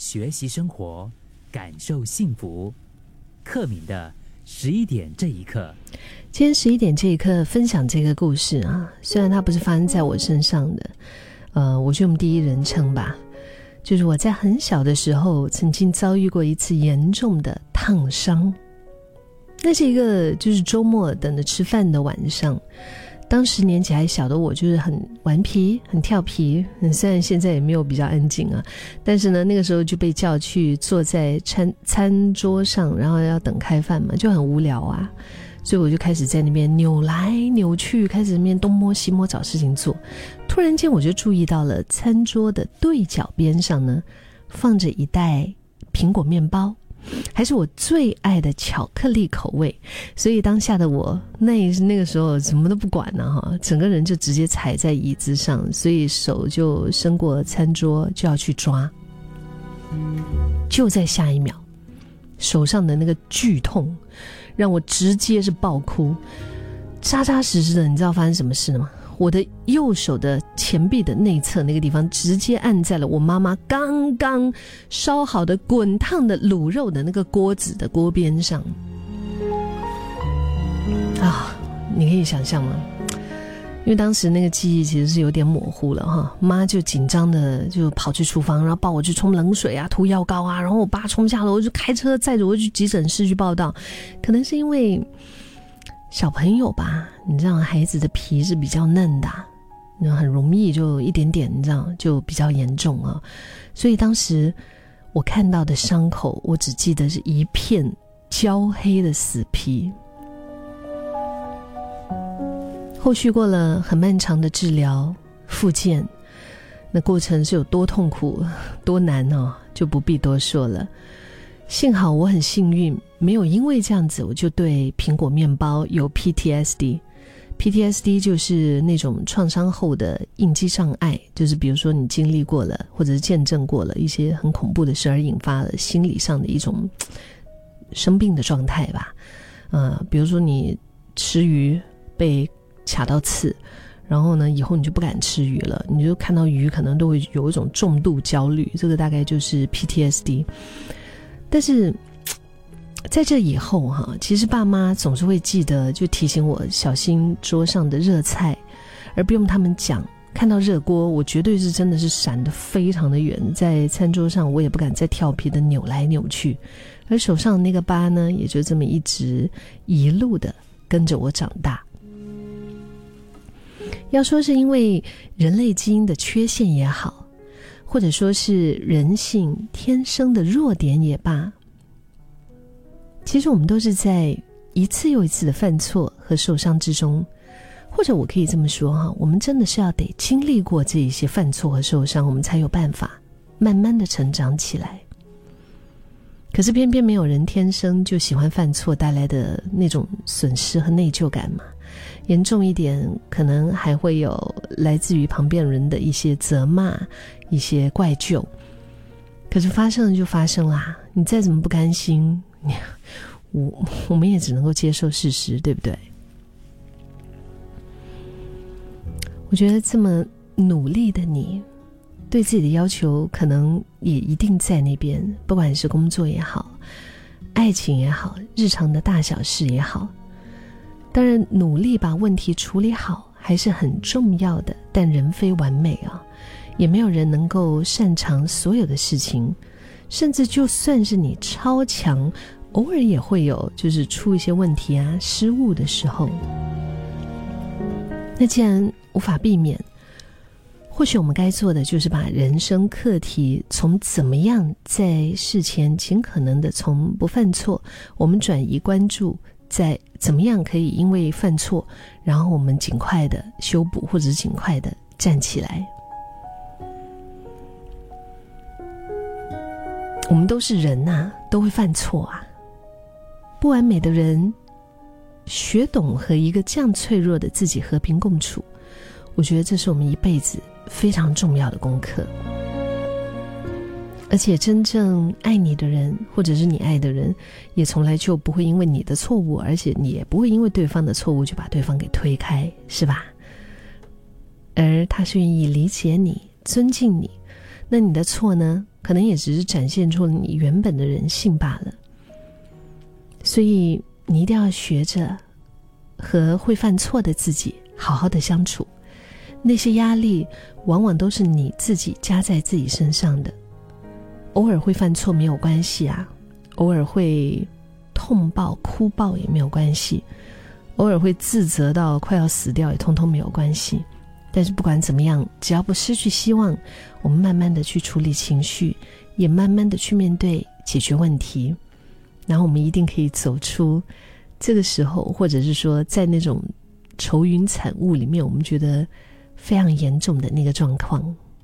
学习生活，感受幸福。克敏的十一点这一刻，今天十一点这一刻分享这个故事啊，虽然它不是发生在我身上的，呃，我就用第一人称吧。就是我在很小的时候，曾经遭遇过一次严重的烫伤。那是一个就是周末等着吃饭的晚上。当时年纪还小的我，就是很顽皮、很调皮。虽然现在也没有比较安静啊，但是呢，那个时候就被叫去坐在餐餐桌上，然后要等开饭嘛，就很无聊啊。所以我就开始在那边扭来扭去，开始那边东摸西摸找事情做。突然间，我就注意到了餐桌的对角边上呢，放着一袋苹果面包。还是我最爱的巧克力口味，所以当下的我那那个时候什么都不管了哈，整个人就直接踩在椅子上，所以手就伸过餐桌就要去抓。就在下一秒，手上的那个剧痛让我直接是爆哭，扎扎实实的，你知道发生什么事了吗？我的右手的前臂的内侧那个地方，直接按在了我妈妈刚刚烧好的滚烫的卤肉的那个锅子的锅边上。啊，你可以想象吗？因为当时那个记忆其实是有点模糊了哈，妈就紧张的就跑去厨房，然后抱我去冲冷水啊，涂药膏啊，然后我爸冲下楼就开车载着我去急诊室去报道，可能是因为。小朋友吧，你知道孩子的皮是比较嫩的，那很容易就一点点，你知道就比较严重啊。所以当时我看到的伤口，我只记得是一片焦黑的死皮。后续过了很漫长的治疗复健，那过程是有多痛苦、多难哦，就不必多说了。幸好我很幸运，没有因为这样子我就对苹果面包有 PTSD。PTSD 就是那种创伤后的应激障碍，就是比如说你经历过了或者是见证过了一些很恐怖的事而引发了心理上的一种生病的状态吧。呃，比如说你吃鱼被卡到刺，然后呢以后你就不敢吃鱼了，你就看到鱼可能都会有一种重度焦虑，这个大概就是 PTSD。但是，在这以后哈，其实爸妈总是会记得，就提醒我小心桌上的热菜，而不用他们讲。看到热锅，我绝对是真的是闪得非常的远，在餐桌上我也不敢再调皮的扭来扭去，而手上那个疤呢，也就这么一直一路的跟着我长大。要说是因为人类基因的缺陷也好。或者说是人性天生的弱点也罢，其实我们都是在一次又一次的犯错和受伤之中，或者我可以这么说哈，我们真的是要得经历过这一些犯错和受伤，我们才有办法慢慢的成长起来。可是偏偏没有人天生就喜欢犯错带来的那种损失和内疚感嘛。严重一点，可能还会有来自于旁边人的一些责骂、一些怪就。可是发生了就发生啦，你再怎么不甘心，我我们也只能够接受事实，对不对？我觉得这么努力的你，对自己的要求可能也一定在那边，不管是工作也好，爱情也好，日常的大小事也好。当然，努力把问题处理好还是很重要的。但人非完美啊，也没有人能够擅长所有的事情。甚至就算是你超强，偶尔也会有就是出一些问题啊、失误的时候。那既然无法避免，或许我们该做的就是把人生课题从怎么样在事前尽可能的从不犯错，我们转移关注。在怎么样可以因为犯错，然后我们尽快的修补，或者是尽快的站起来。我们都是人呐，都会犯错啊。不完美的人，学懂和一个这样脆弱的自己和平共处，我觉得这是我们一辈子非常重要的功课。而且，真正爱你的人，或者是你爱的人，也从来就不会因为你的错误，而且你也不会因为对方的错误就把对方给推开，是吧？而他是愿意理解你、尊敬你，那你的错呢，可能也只是展现出了你原本的人性罢了。所以你一定要学着和会犯错的自己好好的相处。那些压力往往都是你自己加在自己身上的。偶尔会犯错没有关系啊，偶尔会痛爆哭爆也没有关系，偶尔会自责到快要死掉也通通没有关系。但是不管怎么样，只要不失去希望，我们慢慢的去处理情绪，也慢慢的去面对解决问题，然后我们一定可以走出这个时候，或者是说在那种愁云惨雾里面，我们觉得非常严重的那个状况。